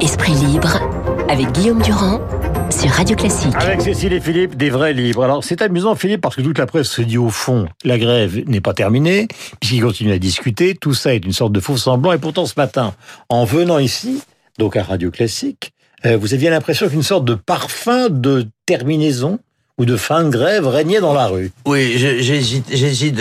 Esprit libre avec Guillaume Durand sur Radio Classique. Avec Cécile et Philippe, des vrais libres. Alors c'est amusant Philippe parce que toute la presse se dit au fond, la grève n'est pas terminée, puisqu'ils continuent à discuter, tout ça est une sorte de faux semblant, et pourtant ce matin, en venant ici, donc à Radio Classique, euh, vous aviez l'impression qu'une sorte de parfum de terminaison ou de fin de grève régnait dans la rue. Oui, j'hésite, j'hésite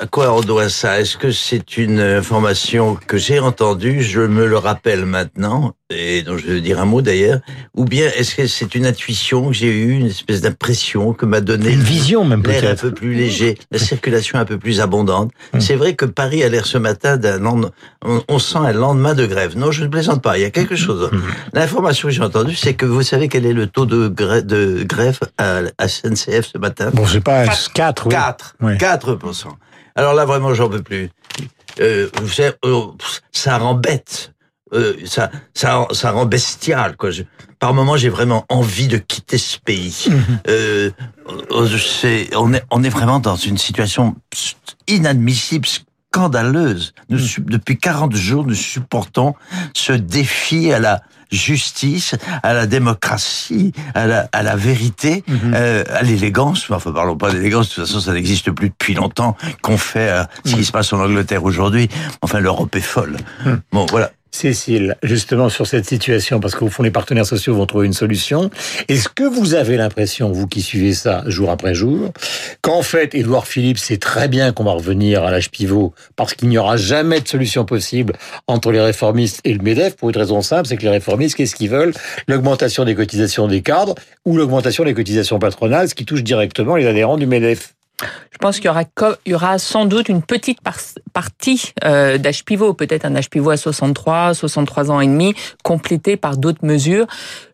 à quoi on doit ça? Est-ce que c'est une information que j'ai entendue, je me le rappelle maintenant, et dont je vais dire un mot d'ailleurs, ou bien est-ce que c'est une intuition que j'ai eue, une espèce d'impression que m'a donné une vision même peut-être, un peu plus léger, la circulation un peu plus abondante? Hum. C'est vrai que Paris a l'air ce matin d'un on, on, sent un lendemain de grève. Non, je ne plaisante pas. Il y a quelque chose. Hum. L'information que j'ai entendue, c'est que vous savez quel est le taux de, grève, de grève à, à SNCF ce matin? Bon, je sais pas, 4, 4, oui. 4, 4%. Alors là, vraiment, j'en peux plus. Euh, vous savez, oh, ça rend bête. Euh, ça, ça, ça rend bestial. Quoi. Je, par moment, j'ai vraiment envie de quitter ce pays. Mhm. euh, on, est, on est vraiment dans une situation inadmissible, scandaleuse. Nous, mhm. Depuis 40 jours, nous supportons ce défi à la justice, à la démocratie, à la, à la vérité, mhm. euh, à l'élégance. Enfin, parlons pas d'élégance, de toute façon, ça n'existe plus depuis longtemps qu'on fait euh, ce qui se passe en Angleterre aujourd'hui. Enfin, l'Europe est folle. Bon, voilà. Cécile, justement sur cette situation, parce qu'au fond les partenaires sociaux vont trouver une solution, est-ce que vous avez l'impression, vous qui suivez ça jour après jour, qu'en fait Édouard Philippe sait très bien qu'on va revenir à l'âge pivot, parce qu'il n'y aura jamais de solution possible entre les réformistes et le MEDEF, pour une raison simple, c'est que les réformistes, qu'est-ce qu'ils veulent? L'augmentation des cotisations des cadres ou l'augmentation des cotisations patronales, ce qui touche directement les adhérents du MEDEF. Je pense qu'il y aura, y aura sans doute une petite partie euh, d'âge pivot, peut-être un âge pivot à 63, 63 ans et demi, complété par d'autres mesures.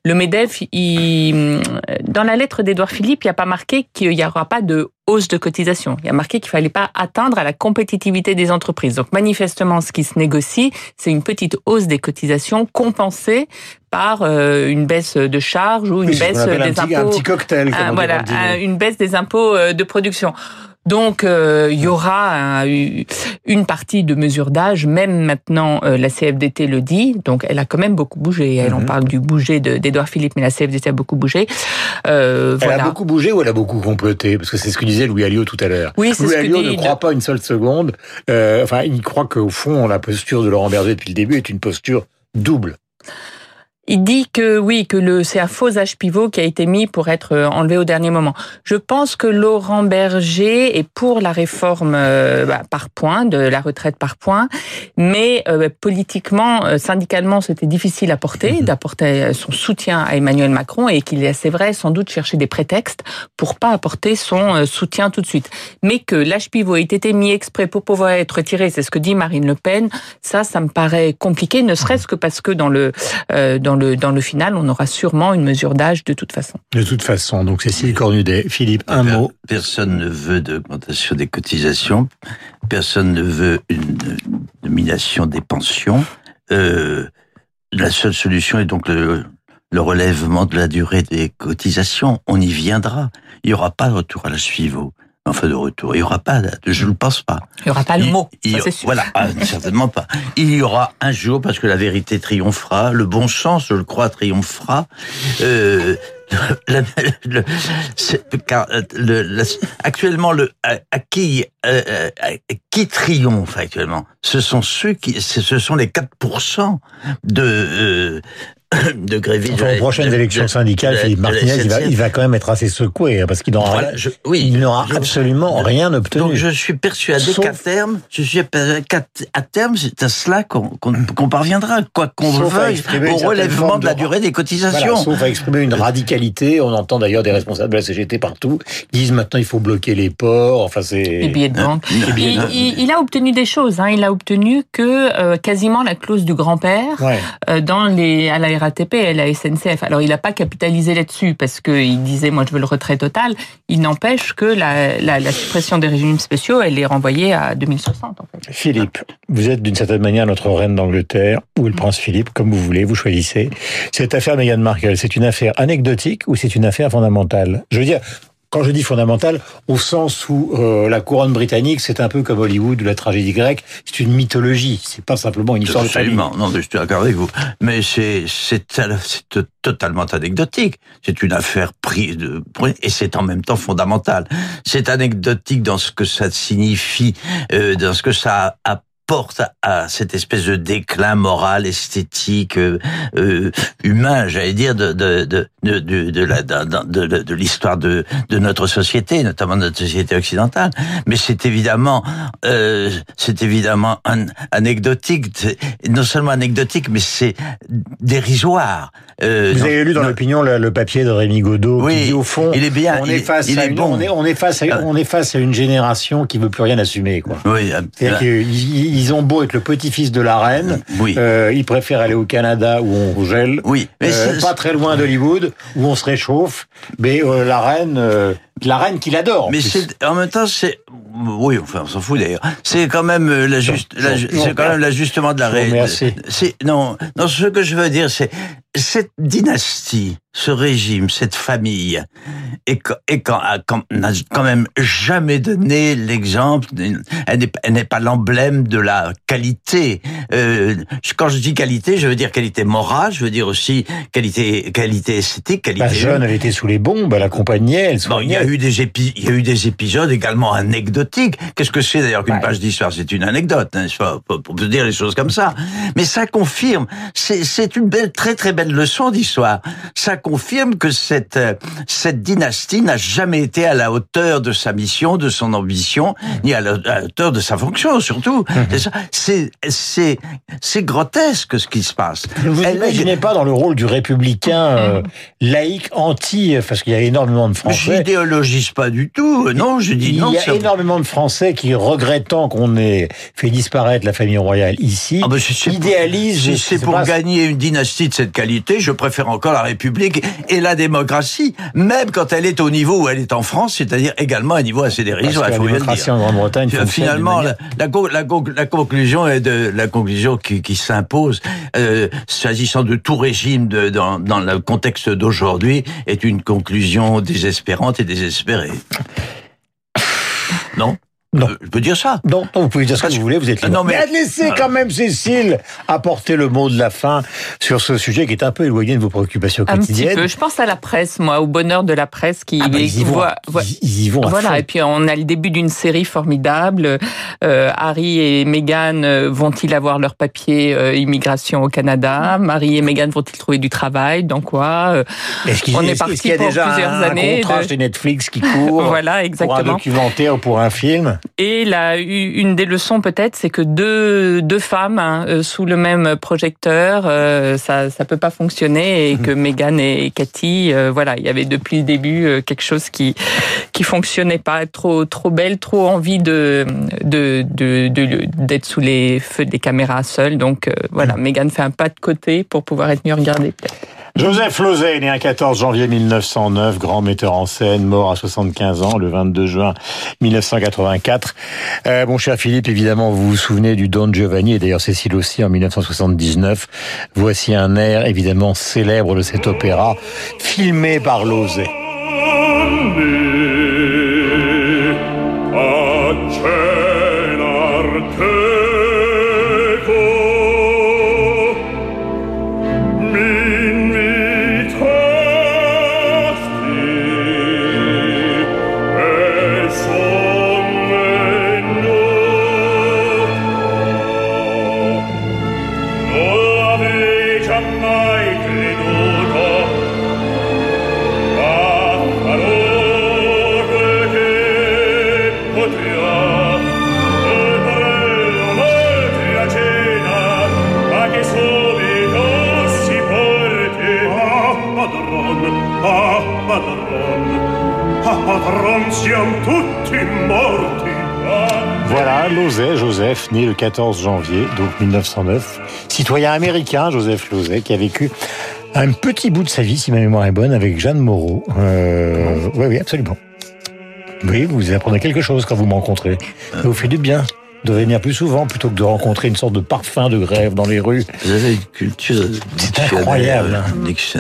Le MEDEF, il, dans la lettre d'Edouard Philippe, il n'y a pas marqué qu'il n'y aura pas de hausse de cotisation. Il y a marqué qu'il fallait pas atteindre à la compétitivité des entreprises. Donc manifestement, ce qui se négocie, c'est une petite hausse des cotisations compensée par euh, une baisse de charges ou une baisse des un impôts. un petit cocktail. Comme voilà, une baisse des impôts euh, de production. Donc euh, il y aura une partie de mesure d'âge, même maintenant euh, la CFDT le dit, donc elle a quand même beaucoup bougé. Elle en mhm. parle du bouger d'Edouard Philippe, mais la CFDT a beaucoup bougé. Euh, elle a beaucoup bougé ou elle a beaucoup comploté? Parce que c'est ce que disait Louis Alliot tout à l'heure. Oui, Louis Alliot ne croit pas une seule seconde. enfin, il croit qu'au fond, la posture de Laurent Berger depuis le début est une posture double. Il dit que oui, que le c'est un faux âge pivot qui a été mis pour être euh, enlevé au dernier moment. Je pense que Laurent Berger est pour la réforme euh, bah, par points de la retraite par points, mais euh, politiquement, syndicalement, c'était difficile à porter, mhm. d'apporter son soutien à Emmanuel Macron et qu'il est assez vrai sans doute chercher des prétextes pour pas apporter son soutien tout de suite. Mais que l'âge pivot ait été mis exprès pour pouvoir être retiré, c'est ce que dit Marine Le Pen. Ça, ça me paraît compliqué, ne serait-ce que parce que dans le dans dans le final, on aura sûrement une mesure d'âge de toute façon. De toute façon. Donc, Cécile Cornudet. Philippe, un mot. Personne ne veut d'augmentation des cotisations. Personne ne veut une domination des pensions. Euh, la seule solution est donc le, le relèvement de la durée des cotisations. On y viendra. Il n'y aura pas de retour à la suivante enfin de retour. Il n'y aura pas, je ne le pense pas. Il n'y aura pas le mot, ça sûr. Voilà, ah, certainement pas. Il y aura un jour, parce que la vérité triomphera, le bon sens, je le crois, triomphera. Euh, le, euh, actuellement, le, à, qui, euh, qui triomphe actuellement? Ce sont ceux qui, ce sont les 4% de, de grévistes. Enfin, aux prochaines élections syndicales, Philippe Martinez, il va, il va, quand même être assez secoué, hein, parce qu'il n'aura oui, absolument rien obtenu. Donc je suis persuadé qu'à terme, je suis qu'à terme, c'est à cela qu'on parviendra, quoi qu'on veuille, au relèvement de la durée des cotisations. Voilà, sauf à exprimer une radicalité. On entend d'ailleurs des responsables de la CGT partout qui disent maintenant il faut bloquer les ports. Enfin, c'est les billets de banque. il, il, a obtenu des choses. Hein. Il a obtenu que euh, quasiment la clause du grand-père ouais. euh, dans les à la Et la SNCF. Alors il n'a pas capitalisé là-dessus parce qu'il disait moi je veux le retrait total. Il n'empêche que la, la, la, suppression des régimes spéciaux, elle est renvoyée à 2060 en fait. Philippe, vous êtes d'une certaine manière notre reine d'Angleterre ou le prince Philippe, comme vous voulez, vous choisissez. Cette affaire Meghan Markle, c'est une affaire anecdotique ou c'est une affaire fondamentale? Je veux dire, quand je dis fondamentale, au sens où euh, la couronne britannique, c'est un peu comme Hollywood ou la tragédie grecque, c'est une mythologie, c'est pas simplement une histoire de famille. Non, je suis d'accord avec vous. Mais c'est c'est totalement anecdotique. C'est une affaire prise de, et c'est en même temps fondamental. C'est anecdotique dans ce que ça signifie, euh, dans ce que ça a porte à cette espèce de déclin moral, esthétique, euh, euh humain, j'allais dire, de de de de de, la de, de l'histoire de de notre société, notamment de notre société occidentale. Mais c'est évidemment euh, c'est évidemment un, anecdotique, non seulement anecdotique, mais c'est dérisoire. Euh, Vous avez lu dans l'opinion le, papier de Rémi Godot oui, qui dit au fond, il est bien, on est face à une, on, est, on est face à, ah. on est face à une génération qui veut plus rien assumer, quoi. Oui, ils ont beau être le petit-fils de la reine, oui. euh, ils préfèrent aller au Canada où on gèle, oui, mais euh, pas très loin d'Hollywood où on se réchauffe, mais euh, la reine, euh, la reine qu'il adore. Mais c'est en même temps c'est oui, enfin on s'en fout d'ailleurs. C'est quand même euh, la juste, c'est quand même l'ajustement de la reine. C'est non, non. Ce que je veux dire, c'est cette dynastie ce régime, cette famille, et, quand, n'a quand même jamais donné l'exemple, elle n'est pas l'emblème de la qualité. Euh, quand je dis qualité, je veux dire qualité morale, je veux dire aussi qualité, qualité esthétique, qualité. La jeune, elle était sous les bombes, elle accompagnait, elle a eu des épi il y a eu des épisodes également anecdotiques. Qu'est-ce que c'est d'ailleurs qu'une page d'histoire? C'est une anecdote, pas, pour dire les choses comme ça. Mais ça confirme, c'est une belle, très très belle leçon d'histoire. Ça confirme que cette, cette dynastie n'a jamais été à la hauteur de sa mission, de son ambition, ni à la, hauteur de sa fonction, surtout. Mhm. C'est, c'est, c'est grotesque ce qui se passe. Vous n'imaginez pas dans le rôle du républicain euh, laïque, anti, parce qu'il y a énormément de Français. Pas du tout. Non, je dis non. Il y a énormément de Français qui, regrettant qu'on ait fait disparaître la famille royale ici, ah ben idéalisent. Si c'est pour gagner une dynastie de cette qualité, je préfère encore la République et la démocratie, même quand elle est au niveau où elle est en France, c'est-à-dire également à un niveau assez dérisoire. La démocratie en Grande-Bretagne. Finalement, la, la, la, conclusion est de la conclusion qui, qui s'impose, euh, s'agissant de tout régime de, dans, dans le contexte d'aujourd'hui, est une conclusion désespérante et désespérée. Non? Non. Euh, je peux dire ça. Non, vous pouvez dire ce que vous voulez, vous êtes libre. Non, mais... laissez quand même Cécile apporter le mot de la fin sur ce sujet qui est un peu éloigné de vos préoccupations quotidiennes. Un petit peu. Je pense à la presse, moi, au bonheur de la presse qui ah bah, ils, y vont, ils, y vont. Voilà, et puis on a le début d'une série formidable. Euh, Harry et Meghan euh, vont-ils avoir leur papier euh, immigration au Canada? Marie et Meghan vont-ils trouver du travail Dans quoi? Est-ce qu'il, On est, parti qu'il y a pour déjà plusieurs un, années. contrat de... Netflix qui court. voilà, exactement. Pour un documentaire ou pour un film? Et là, une des leçons peut-être, c'est que deux, deux femmes hein, euh, sous le même projecteur, euh, ça ça peut pas fonctionner et que mhm. Meghan et Cathy, euh, voilà, il y avait depuis le début quelque chose qui qui fonctionnait pas, trop trop belle, trop envie de de d'être sous les feux des caméras seule. Donc voilà, mhm. Meghan fait un pas de côté pour pouvoir être mieux regardée peut-être. Joseph Lozay, né un 14 janvier 1909, grand metteur en scène, mort à 75 ans le 22 juin 1984. Euh, mon cher Philippe, évidemment, vous vous souvenez du Don Giovanni, et d'ailleurs Cécile aussi en 1979. Voici un air évidemment célèbre de cet opéra, filmé par Lozay. Voilà, Lozay, Joseph, né le 14 janvier, donc 1909. Citoyen américain, Joseph Lozay, qui a vécu un petit bout de sa vie, si ma mémoire est bonne, avec Jeanne Moreau. Euh, oui, oui, absolument. Oui, vous apprenez quelque chose quand vous me rencontrez. Ça vous fait du bien. De venir plus souvent plutôt que de rencontrer une sorte de parfum de grève dans les rues. Vous avez une culture C'est incroyable. hein.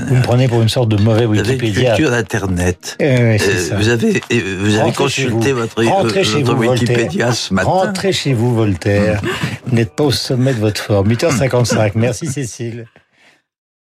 Vous me prenez pour une sorte de mauvais Vous avez une Wikipédia. culture d'Internet. Eh oui, Euh, vous avez, vous avez Rentrez consulté vous. votre, Rentrez euh, chez votre vous, Wikipédia Voltaire. ce matin. Rentrez chez vous, Voltaire. Vous n'êtes pas au sommet de votre forme. 8h55. Merci, Cécile.